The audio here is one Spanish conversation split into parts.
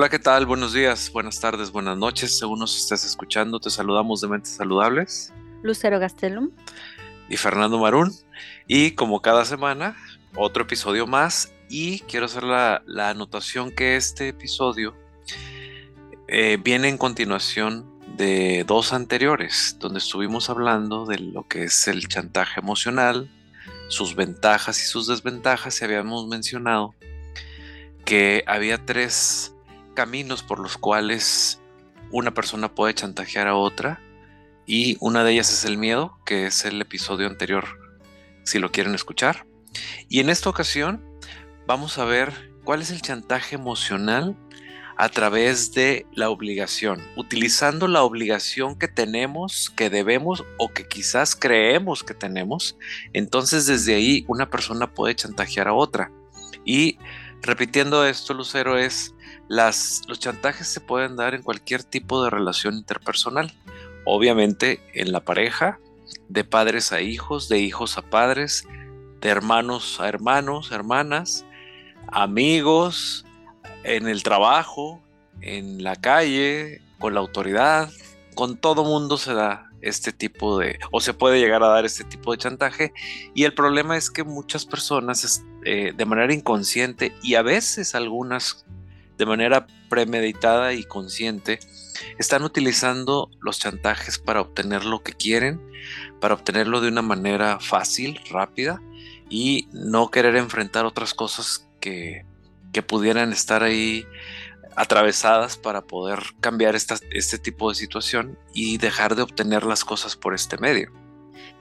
Hola, ¿qué tal? Buenos días, buenas tardes, buenas noches. Según nos estés escuchando, te saludamos de Mentes Saludables. Lucero Gastelum. Y Fernando Marún. Y como cada semana, otro episodio más. Y quiero hacer la, anotación que este episodio eh, viene en continuación de dos anteriores, donde estuvimos hablando de lo que es el chantaje emocional, sus ventajas y sus desventajas, y habíamos mencionado que había tres caminos por los cuales una persona puede chantajear a otra y una de ellas es el miedo, que es el episodio anterior, si lo quieren escuchar. Y en esta ocasión vamos a ver cuál es el chantaje emocional a través de la obligación, utilizando la obligación que tenemos, que debemos o que quizás creemos que tenemos. Entonces desde ahí una persona puede chantajear a otra. Y repitiendo esto, Lucero, es las, los chantajes se pueden dar en cualquier tipo de relación interpersonal. Obviamente en la pareja, de padres a hijos, de hijos a padres, de hermanos a hermanos, hermanas, amigos, en el trabajo, en la calle, con la autoridad, con todo mundo se da este tipo de, o se puede llegar a dar este tipo de chantaje. Y el problema es que muchas personas eh, de manera inconsciente y a veces algunas de manera premeditada y consciente, están utilizando los chantajes para obtener lo que quieren, para obtenerlo de una manera fácil, rápida y no querer enfrentar otras cosas que, pudieran estar ahí atravesadas para poder cambiar este tipo de situación y dejar de obtener las cosas por este medio.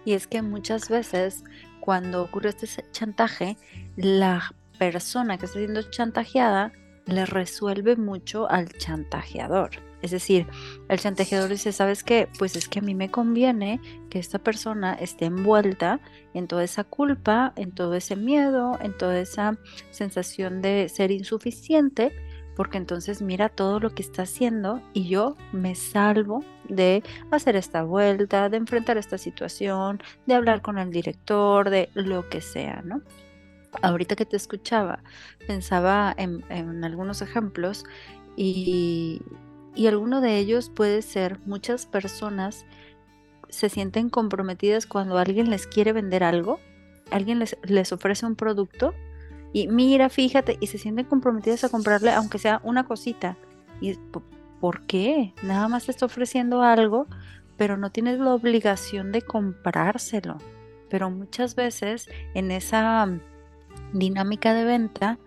Y es que muchas veces cuando ocurre este chantaje, la persona que está siendo chantajeada le resuelve mucho al chantajeador. Es decir, el chantajeador dice, ¿sabes qué? Pues es que a mí me conviene que esta persona esté envuelta en toda esa culpa, en todo ese miedo, en toda esa sensación de ser insuficiente, porque entonces mira todo lo que está haciendo y yo me salvo de hacer esta vuelta, de enfrentar esta situación, de hablar con el director, de lo que sea, ¿no? Ahorita que te escuchaba, pensaba en, algunos ejemplos y, alguno de ellos puede ser muchas personas se sienten comprometidas cuando alguien les quiere vender algo, alguien les, les ofrece un producto y mira, fíjate, y se sienten comprometidas a comprarle aunque sea una cosita. ¿Y por qué? Nada más te está ofreciendo algo, pero no tienes la obligación de comprárselo. Pero muchas veces en esa dinámica de venta,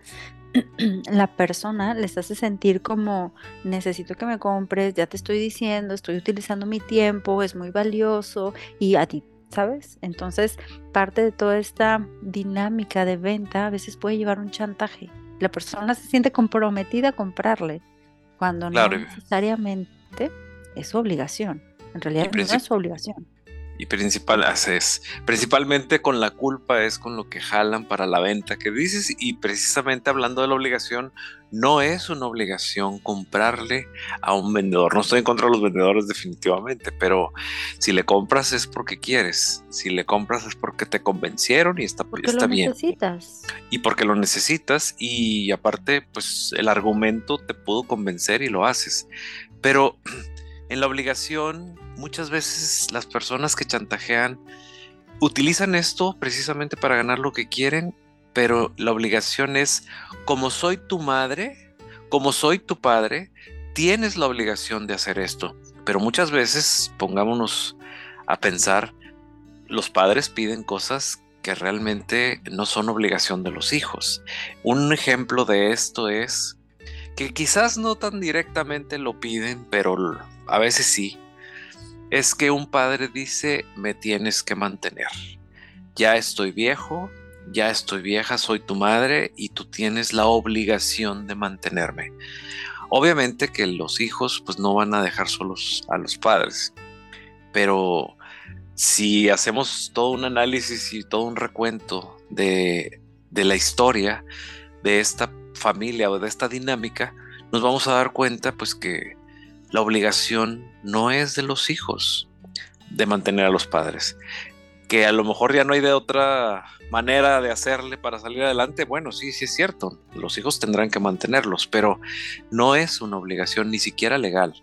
la persona les hace sentir como necesito que me compres, ya te estoy diciendo, estoy utilizando mi tiempo, es muy valioso y a ti, ¿sabes? Entonces, parte de toda esta dinámica de venta a veces puede llevar un chantaje. La persona se siente comprometida a comprarle, cuando no necesariamente es su obligación. En realidad no es su obligación y principal, es, principalmente con la culpa es con lo que jalan para la venta que dices y precisamente hablando de la obligación, no es una obligación comprarle a un vendedor. No estoy en contra de los vendedores definitivamente, pero si le compras es porque quieres, si le compras es porque te convencieron y está, porque está lo Necesitas. Y porque lo necesitas y aparte pues el argumento te pudo convencer y lo haces. Pero en la obligación muchas veces las personas que chantajean utilizan esto precisamente para ganar lo que quieren, pero la obligación es, como soy tu madre, como soy tu padre, tienes la obligación de hacer esto. Pero muchas veces, pongámonos a pensar, los padres piden cosas que realmente no son obligación de los hijos. Un ejemplo de esto es que quizás no tan directamente lo piden, pero a veces sí es que un padre dice, me tienes que mantener. Ya estoy viejo, ya estoy vieja, soy tu madre y tú tienes la obligación de mantenerme. Obviamente que los hijos pues no van a dejar solos a los padres, pero si hacemos todo un análisis y todo un recuento de, de la historia de esta familia o de esta dinámica, nos vamos a dar cuenta pues que la obligación no es de los hijos de mantener a los padres. que a lo mejor ya no hay de otra manera de hacerle para salir adelante, bueno, sí, sí es cierto, los hijos tendrán que mantenerlos, pero no es una obligación ni siquiera legal.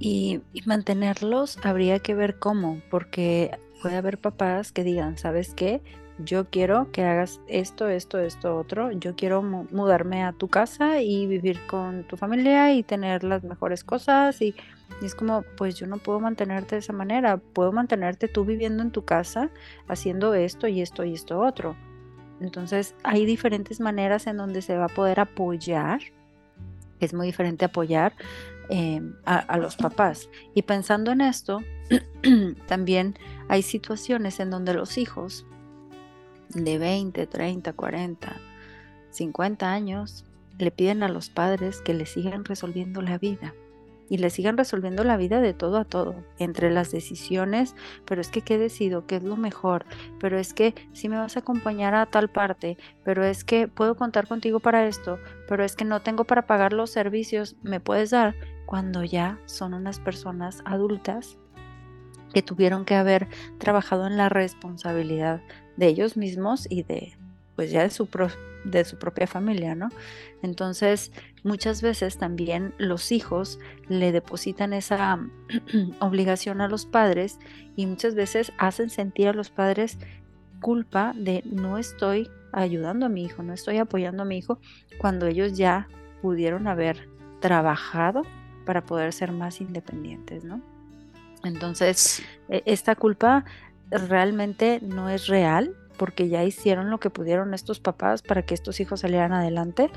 Y, y mantenerlos habría que ver cómo, porque puede haber papás que digan, ¿sabes qué? Yo quiero que hagas esto, esto, esto, otro, yo quiero mudarme a tu casa y vivir con tu familia y tener las mejores cosas y, es como, pues yo no puedo mantenerte de esa manera, puedo mantenerte tú viviendo en tu casa haciendo esto y esto y esto otro. Entonces hay diferentes maneras en donde se va a poder apoyar, es muy diferente apoyar em, a los papás. Y pensando en esto, también hay situaciones en donde los hijos de 20, 30, 40, 50 años le piden a los padres que le sigan resolviendo la vida. Y le sigan resolviendo la vida de todo a todo, entre las decisiones, pero es que qué decido, qué es lo mejor, pero es que si me vas a acompañar a tal parte, pero es que puedo contar contigo para esto, pero es que no tengo para pagar los servicios, me puedes dar cuando ya son unas personas adultas que tuvieron que haber trabajado en la responsabilidad de ellos mismos y de pues ya de su, de su propia familia, ¿no? Entonces, muchas veces también los hijos le depositan esa obligación a los padres y muchas veces hacen sentir a los padres culpa de no estoy ayudando a mi hijo, no estoy apoyando a mi hijo, cuando ellos ya pudieron haber trabajado para poder ser más independientes, ¿no? Entonces, e, esta culpa realmente no es real porque ya hicieron lo que pudieron estos papás para que estos hijos salieran adelante,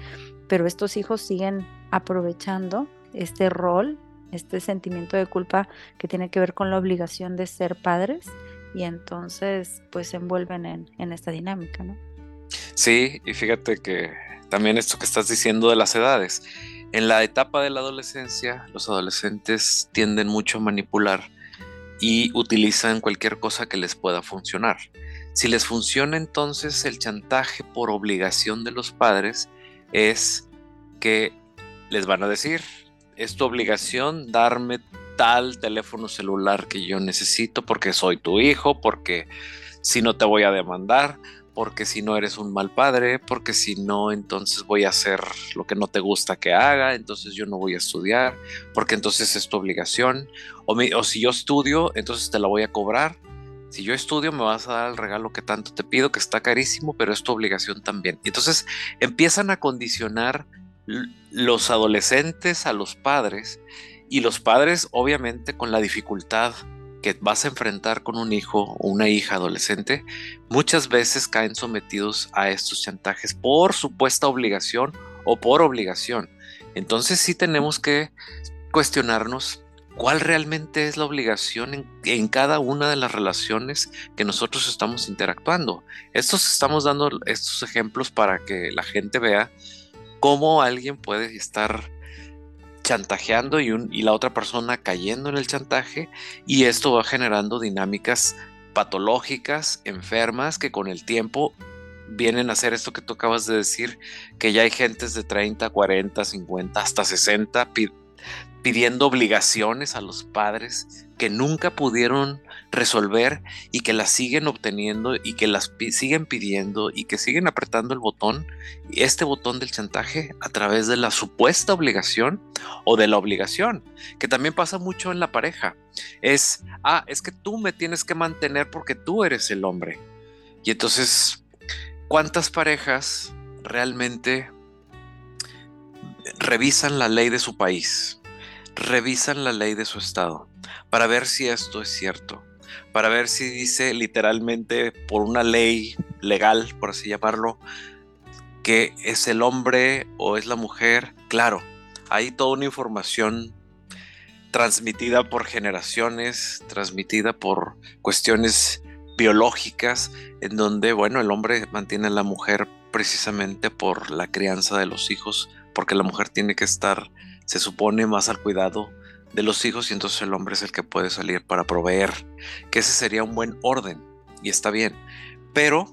pero estos hijos siguen aprovechando este rol, este sentimiento de culpa que tiene que ver con la obligación de ser padres y entonces pues se envuelven en, en esta dinámica, ¿no? Sí, y fíjate que también esto que estás diciendo de las edades, en la etapa de la adolescencia, los adolescentes tienden mucho a manipular y utilizan cualquier cosa que les pueda funcionar. Si les funciona entonces el chantaje por obligación de los padres es que les van a decir, es tu obligación darme tal teléfono celular que yo necesito porque soy tu hijo, porque si no te voy a demandar, porque si no eres un mal padre, porque si no, entonces voy a hacer lo que no te gusta que haga, entonces yo no voy a estudiar, porque entonces es tu obligación, o, o si yo estudio, entonces te la voy a cobrar. Si yo estudio, me vas a dar el regalo que tanto te pido, que está carísimo, pero es tu obligación también. Entonces empiezan a condicionar los adolescentes a los padres y los padres obviamente con la dificultad que vas a enfrentar con un hijo o una hija adolescente, muchas veces caen sometidos a estos chantajes por supuesta obligación o por obligación. Entonces sí tenemos que cuestionarnos cuál realmente es la obligación en, cada una de las relaciones que nosotros estamos interactuando. Estos estamos dando estos ejemplos para que la gente vea cómo alguien puede estar chantajeando y, la otra persona cayendo en el chantaje y esto va generando dinámicas patológicas, enfermas, que con el tiempo vienen a hacer esto que tú acabas de decir, que ya hay gentes de 30, 40, 50, hasta 60 pidiendo obligaciones a los padres que nunca pudieron resolver y que las siguen obteniendo y que las siguen pidiendo y que siguen apretando el botón, este botón del chantaje a través de la supuesta obligación o de la obligación, que también pasa mucho en la pareja. Es, ah, es que tú me tienes que mantener porque tú eres el hombre. Y entonces, ¿cuántas parejas realmente revisan la ley de su país? Revisan la ley de su estado para ver si esto es cierto, para ver si dice literalmente por una ley legal, por así llamarlo, que es el hombre o es la mujer. Claro, hay toda una información transmitida por generaciones, transmitida por cuestiones biológicas, en donde, bueno, el hombre mantiene a la mujer precisamente por la crianza de los hijos, porque la mujer tiene que estar se supone más al cuidado de los hijos y entonces el hombre es el que puede salir para proveer, que ese sería un buen orden y está bien. Pero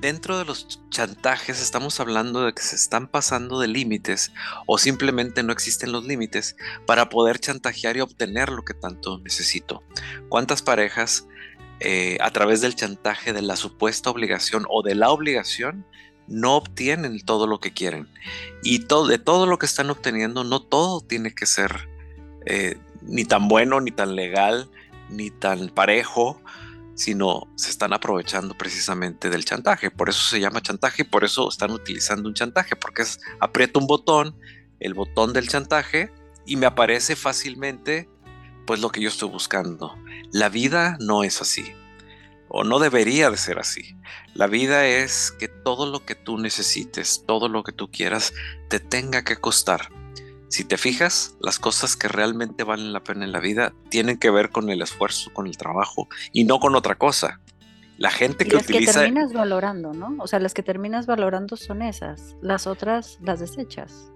dentro de los chantajes estamos hablando de que se están pasando de límites o simplemente no existen los límites para poder chantajear y obtener lo que tanto necesito. ¿Cuántas parejas eh, a través del chantaje de la supuesta obligación o de la obligación, no obtienen todo lo que quieren. Y todo, de todo lo que están obteniendo, no todo tiene que ser eh, ni tan bueno, ni tan legal, ni tan parejo, sino se están aprovechando precisamente del chantaje. Por eso se llama chantaje y por eso están utilizando un chantaje, porque es aprieto un botón, el botón del chantaje, y me aparece fácilmente pues lo que yo estoy buscando. La vida no es así, o no debería de ser así. La vida es que todo lo que tú necesites, todo lo que tú quieras, te tenga que costar. Si te fijas, las cosas que realmente valen la pena en la vida tienen que ver con el esfuerzo, con el trabajo y no con otra cosa. La gente que las utiliza. que terminas valorando, ¿no? O sea, las que terminas valorando son esas. Las otras las desechas.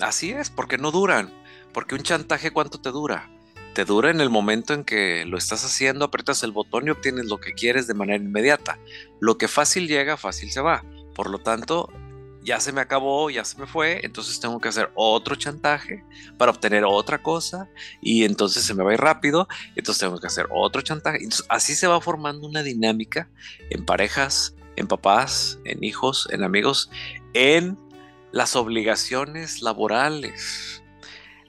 Así es, porque no duran. Porque un chantaje, ¿cuánto te dura? Te dura en el momento en que lo estás haciendo, aprietas el botón y obtienes lo que quieres de manera inmediata. Lo que fácil llega, fácil se va. Por lo tanto, ya se me acabó, ya se me fue, entonces tengo que hacer otro chantaje para obtener otra cosa y entonces se me va a ir rápido, entonces tengo que hacer otro chantaje. así se va formando una dinámica en parejas, en papás, en hijos, en amigos, en las obligaciones laborales,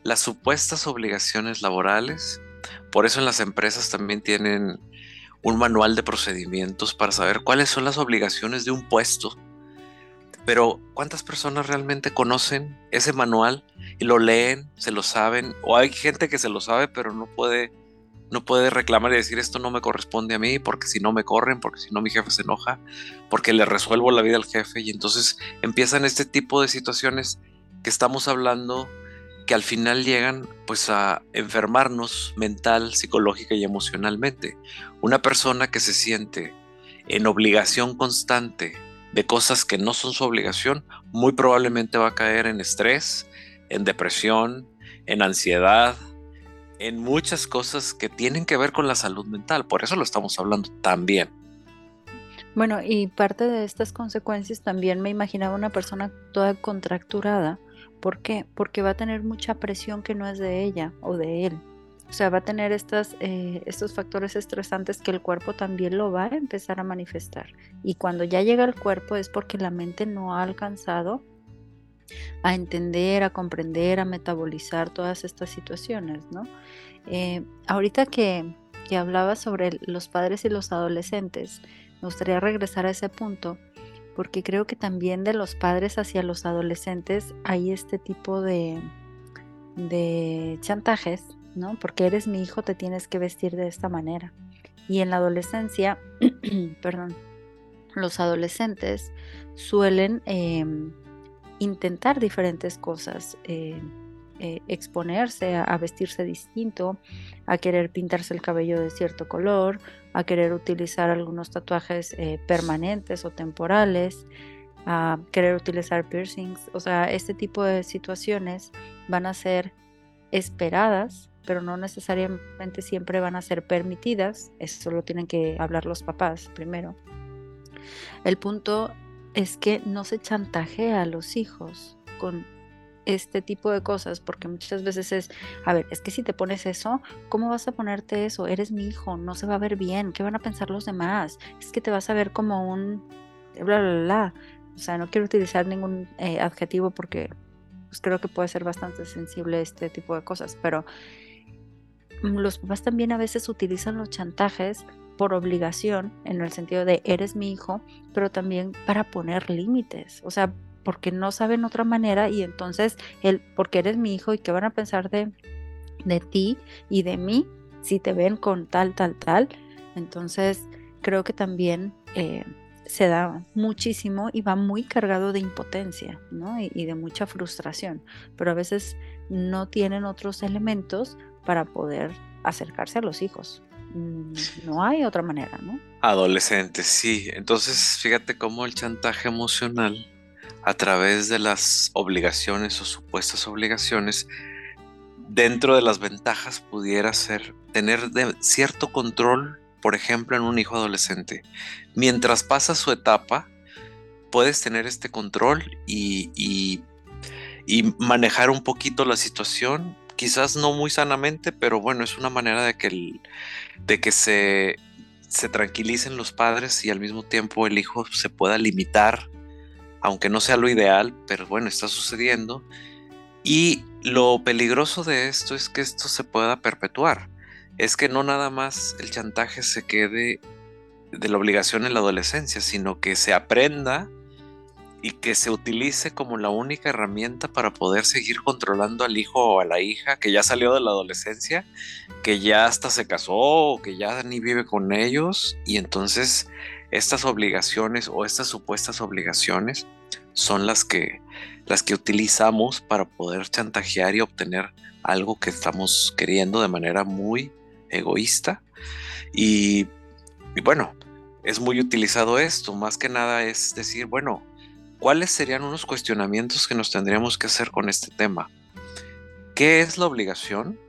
las supuestas obligaciones laborales. Por eso en las empresas también tienen un manual de procedimientos para saber cuáles son las obligaciones de un puesto pero ¿cuántas personas realmente conocen ese manual y lo leen, se lo saben? O hay gente que se lo sabe, pero no puede, no puede reclamar y decir esto no me corresponde a mí, porque si no me corren, porque si no mi jefe se enoja, porque le resuelvo la vida al jefe. Y entonces empiezan este tipo de situaciones que estamos hablando que al final llegan pues a enfermarnos mental, psicológica y emocionalmente. Una persona que se siente en obligación constante de cosas que no son su obligación, muy probablemente va a caer en estrés, en depresión, en ansiedad, en muchas cosas que tienen que ver con la salud mental. Por eso lo estamos hablando también. Bueno, y parte de estas consecuencias también me imaginaba una persona toda contracturada. ¿Por qué? Porque va a tener mucha presión que no es de ella o de él. O sea, va a tener estas, eh, estos factores estresantes que el cuerpo también lo va a empezar a manifestar. Y cuando ya llega al cuerpo es porque la mente no ha alcanzado a entender, a comprender, a metabolizar todas estas situaciones, ¿no? Eh, ahorita que, que hablaba sobre los padres y los adolescentes, me gustaría regresar a ese punto porque creo que también de los padres hacia los adolescentes hay este tipo de, de chantajes ¿no? Porque eres mi hijo, te tienes que vestir de esta manera. Y en la adolescencia, perdón, los adolescentes suelen em, intentar diferentes cosas, eh, eh, exponerse a, vestirse distinto, a querer pintarse el cabello de cierto color, a querer utilizar algunos tatuajes eh, permanentes o temporales, a querer utilizar piercings. O sea, este tipo de situaciones van a ser esperadas pero no necesariamente siempre van a ser permitidas. Eso lo tienen que hablar los papás primero. El punto es que no se chantajea a los hijos con este tipo de cosas, porque muchas veces es, a ver, es que si te pones eso, ¿cómo vas a ponerte eso? Eres mi hijo, no se va a ver bien, ¿qué van a pensar los demás? Es que te vas a ver como un bla, bla, bla. O sea, no quiero utilizar ningún eh, adjetivo porque pues, creo que puede ser bastante sensible este tipo de cosas, pero los papás también a veces utilizan los chantajes por obligación, en el sentido de eres mi hijo, pero también para poner límites, o sea, porque no saben otra manera y entonces el porque eres mi hijo y qué van a pensar de, de ti y de mí si te ven con tal, tal, tal. Entonces creo que también eh, se da muchísimo y va muy cargado de impotencia ¿no? y, y de mucha frustración, pero a veces no tienen otros elementos para poder acercarse a los hijos. Mm, no hay otra manera, ¿no? Adolescentes, sí. Entonces, fíjate cómo el chantaje emocional a través de las obligaciones o supuestas obligaciones, dentro de las ventajas pudiera ser tener cierto control, por ejemplo, en un hijo adolescente. Mientras pasa su etapa, puedes tener este control y, y, y manejar un poquito la situación quizás no muy sanamente, pero bueno, es una manera de que, de que se, se tranquilicen los padres y al mismo tiempo el hijo se pueda limitar, aunque no sea lo ideal, pero bueno, está sucediendo. Y lo peligroso de esto es que esto se pueda perpetuar. Es que no nada más el chantaje se quede de la obligación en la adolescencia, sino que se aprenda y que se utilice como la única herramienta para poder seguir controlando al hijo o a la hija que ya salió de la adolescencia, que ya hasta se casó que ya ni vive con ellos y entonces estas obligaciones o estas supuestas obligaciones son las que las que utilizamos para poder chantajear y obtener algo que estamos queriendo de manera muy egoísta y, bueno, es muy utilizado esto, más que nada es decir, bueno, ¿cuáles serían unos cuestionamientos que nos tendríamos que hacer con este tema? ¿Qué es la obligación?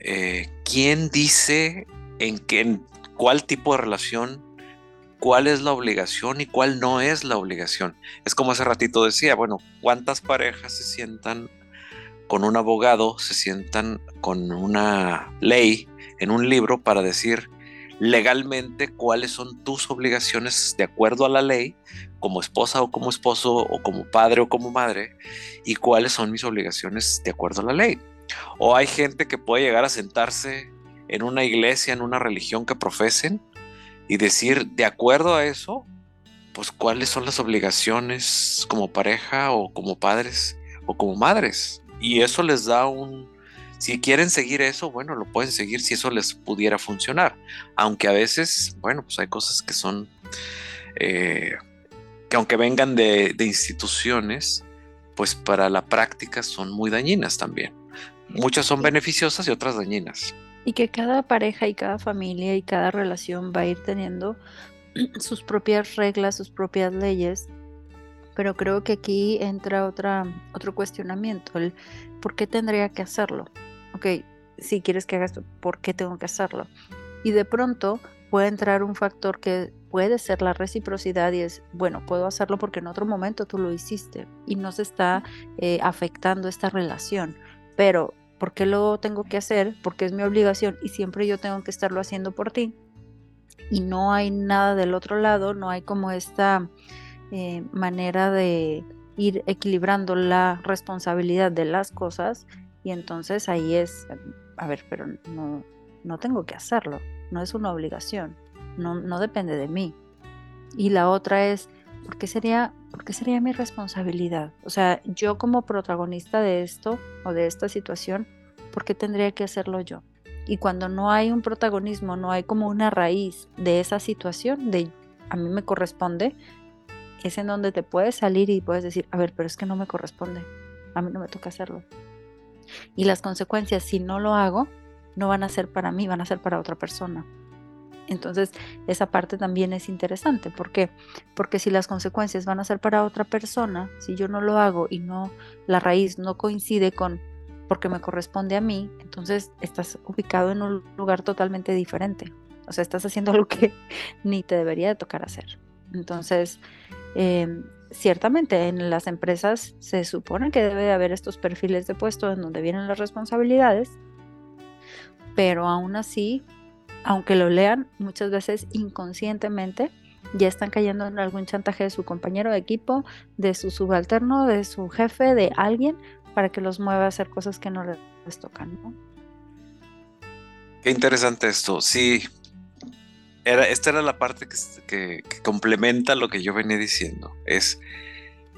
Eh, ¿Quién dice en, qué, en cuál tipo de relación, cuál es la obligación y cuál no es la obligación? Es como hace ratito decía, bueno, ¿cuántas parejas se sientan con un abogado, se sientan con una ley en un libro para decir legalmente cuáles son tus obligaciones de acuerdo a la ley, como esposa o como esposo, o como padre o como madre, y cuáles son mis obligaciones de acuerdo a la ley. O hay gente que puede llegar a sentarse en una iglesia, en una religión que profesen, y decir, de acuerdo a eso, pues cuáles son las obligaciones como pareja o como padres o como madres. Y eso les da un, si quieren seguir eso, bueno, lo pueden seguir si eso les pudiera funcionar. Aunque a veces, bueno, pues hay cosas que son, eh, que aunque vengan de, instituciones, pues para la práctica son muy dañinas también. Muchas son beneficiosas y otras dañinas. Y que cada pareja y cada familia y cada relación va a ir teniendo sus propias reglas, sus propias leyes. Pero creo que aquí entra otra, otro cuestionamiento, el por qué tendría que hacerlo ok, si quieres que haga esto, ¿por qué tengo que hacerlo? Y de pronto puede entrar un factor que puede ser la reciprocidad y es, bueno, puedo hacerlo porque en otro momento tú lo hiciste y no se está eh, afectando esta relación, pero ¿por qué lo tengo que hacer? Porque es mi obligación y siempre yo tengo que estarlo haciendo por ti. Y no hay nada del otro lado, no hay como esta eh, manera de ir equilibrando la responsabilidad de las cosas y entonces ahí es, a ver, pero no, no tengo que hacerlo, no es una obligación, no, no depende de mí. Y la otra es, ¿por qué, sería, ¿por qué sería mi responsabilidad? O sea, yo como protagonista de esto o de esta situación, ¿por qué tendría que hacerlo yo? Y cuando no hay un protagonismo, no hay como una raíz de esa situación, de a mí me corresponde, es en donde te puedes salir y puedes decir, a ver, pero es que no me corresponde, a mí no me toca hacerlo. Y las consecuencias, si no lo hago, no van a ser para mí, van a ser para otra persona. Entonces, esa parte también es interesante. ¿Por qué? Porque si las consecuencias van a ser para otra persona, si yo no lo hago y no la raíz no coincide con porque me corresponde a mí, entonces estás ubicado en un lugar totalmente diferente. O sea, estás haciendo algo que ni te debería de tocar hacer. Entonces, eh, ciertamente en las empresas se supone que debe de haber estos perfiles de puesto en donde vienen las responsabilidades, pero aún así, aunque lo lean, muchas veces inconscientemente ya están cayendo en algún chantaje de su compañero de equipo, de su subalterno, de su jefe, de alguien, para que los mueva a hacer cosas que no les tocan. Qué interesante esto. Sí, esta era la parte que, complementa lo que yo venía diciendo. Es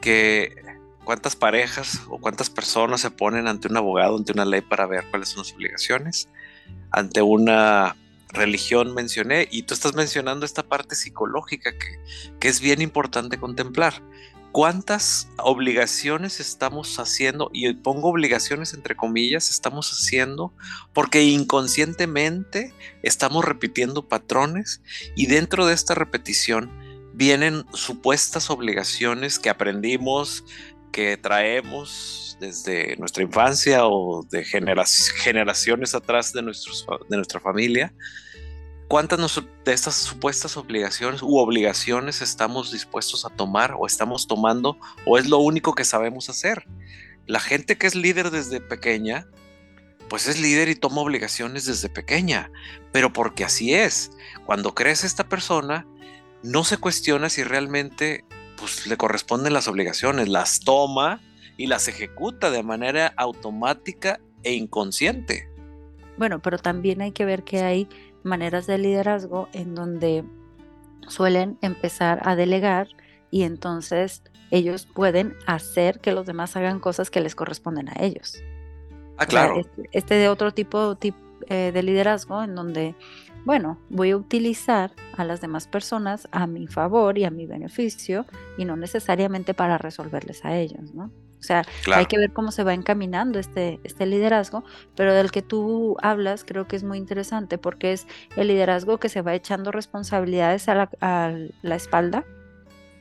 que cuántas parejas o cuántas personas se ponen ante un abogado, ante una ley para ver cuáles son las obligaciones, ante una religión mencioné, y tú estás mencionando esta parte psicológica que es bien importante contemplar cuántas obligaciones estamos haciendo, y pongo obligaciones entre comillas, estamos haciendo porque inconscientemente estamos repitiendo patrones y dentro de esta repetición vienen supuestas obligaciones que aprendimos, que traemos desde nuestra infancia o de generaciones atrás de, de nuestra familia ¿Cuántas de estas supuestas obligaciones u obligaciones estamos dispuestos a tomar o estamos tomando o es lo único que sabemos hacer? La gente que es líder desde pequeña pues es líder y toma obligaciones desde pequeña, pero porque así es. Cuando crece esta persona, no se cuestiona si realmente pues, le corresponden las obligaciones, las toma y las ejecuta de manera automática e inconsciente. Bueno, pero también hay que ver que hay maneras de liderazgo en donde suelen empezar a delegar y entonces ellos pueden hacer que los demás hagan cosas que les corresponden a ellos. Ah, claro. este, este, de otro tipo, eh, de liderazgo en donde, bueno, voy a utilizar a las demás personas a mi favor y a mi beneficio y no necesariamente para resolverles a ellos, ¿no? O sea, hay que ver cómo se va encaminando este, este liderazgo, pero del que tú hablas creo que es muy interesante porque es el liderazgo que se va echando responsabilidades a la, a la espalda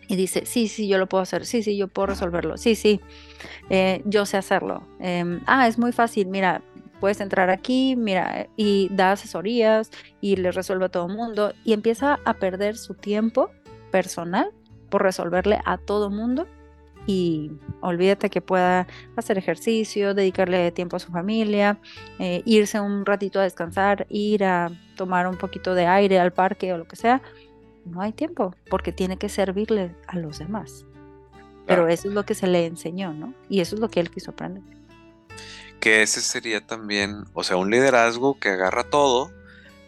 y dice, sí, sí, yo lo puedo hacer, sí, sí, yo puedo resolverlo, sí, sí, eh, yo sé hacerlo. Em, ah, es muy fácil, mira, puedes entrar aquí, mira, y da asesorías y le resuelve a todo el mundo y empieza a perder su tiempo personal por resolverle a todo mundo y olvídate que pueda hacer ejercicio, dedicarle tiempo a su familia, eh, irse un ratito a descansar, ir a tomar un poquito de aire al parque o lo que sea no hay tiempo porque tiene que servirle a los demás. Pero eso es lo que se le enseñó, ¿no? Y eso es lo que él quiso aprender. Que ese sería también, o sea, un liderazgo que agarra todo,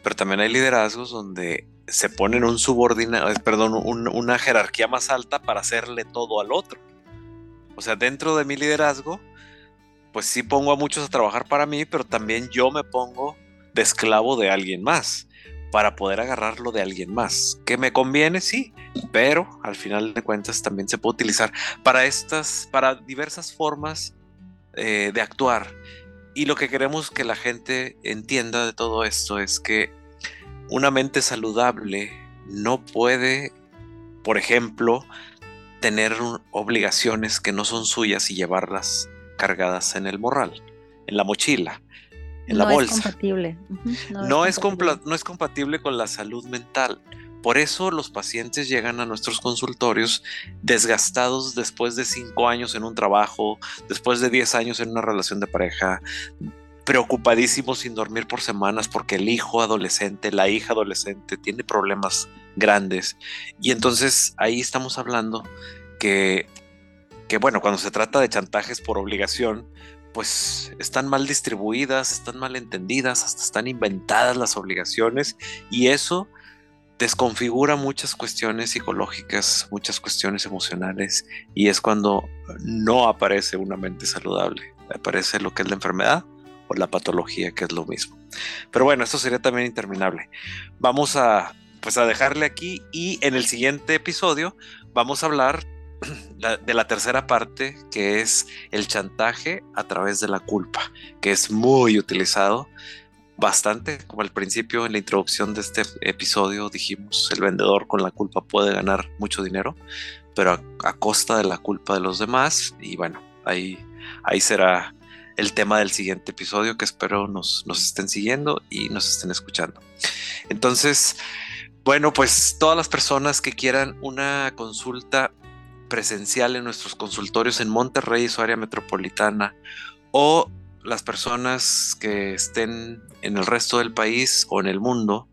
pero también hay liderazgos donde se ponen un subordinado, perdón, una jerarquía más alta para hacerle todo al otro. O sea, dentro de mi liderazgo, pues sí pongo a muchos a trabajar para mí, pero también yo me pongo de esclavo de alguien más para poder agarrarlo de alguien más. Que me conviene, sí, pero al final de cuentas también se puede utilizar para estas, para diversas formas eh, de actuar. Y lo que queremos que la gente entienda de todo esto es que una mente saludable no puede, por ejemplo, tener obligaciones que no son suyas y llevarlas cargadas en el morral, en la mochila en la bolsa. Es compatible. no, es compatible. no es compatible con la salud mental. Por eso los pacientes llegan a nuestros consultorios desgastados después de cinco años en un trabajo, después de 10 años en una relación de pareja, preocupadísimos sin dormir por semanas porque el hijo adolescente, la hija adolescente tiene problemas grandes. Y entonces ahí estamos hablando que, que bueno, cuando se trata de chantajes por obligación, pues están mal distribuidas, están mal entendidas, hasta están inventadas las obligaciones y eso desconfigura muchas cuestiones psicológicas, muchas cuestiones emocionales y es cuando no aparece una mente saludable, aparece lo que es la enfermedad o la patología, que es lo mismo. Pero bueno, esto sería también interminable. Vamos a pues a dejarle aquí y en el siguiente episodio vamos a hablar de la tercera parte, que es el chantaje a través de la culpa, que es muy utilizado bastante, como al principio en la introducción de este episodio dijimos, el vendedor con la culpa puede ganar mucho dinero, pero a, costa de la culpa de los demás, y bueno, ahí, ahí será el tema del siguiente episodio que espero nos, nos estén siguiendo y nos estén escuchando. Entonces, bueno, pues todas las personas que quieran una consulta presencial en nuestros consultorios en Monterrey y su área metropolitana o las personas que estén en el resto del país o en el mundo,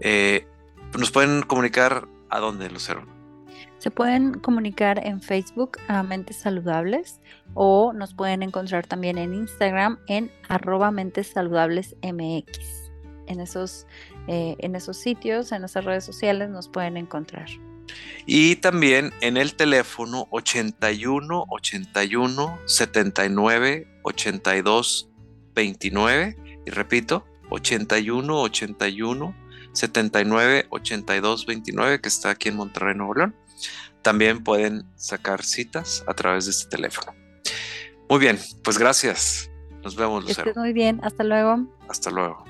eh, nos pueden comunicar a dónde, Lucero. Se pueden comunicar en Facebook a Mentes Saludables o nos pueden encontrar también en Instagram en arroba Mentes Saludables MX. En esos, eh, en esos sitios, en esas redes sociales nos pueden encontrar. Y también en el teléfono 81 81 79 82 29. Y repito, 81 81 79 82 29, que está aquí en Monterrey, Nuevo León. También pueden sacar citas a través de este teléfono. Muy bien, pues gracias. Nos vemos, Lucero. muy bien. Hasta luego. Hasta luego.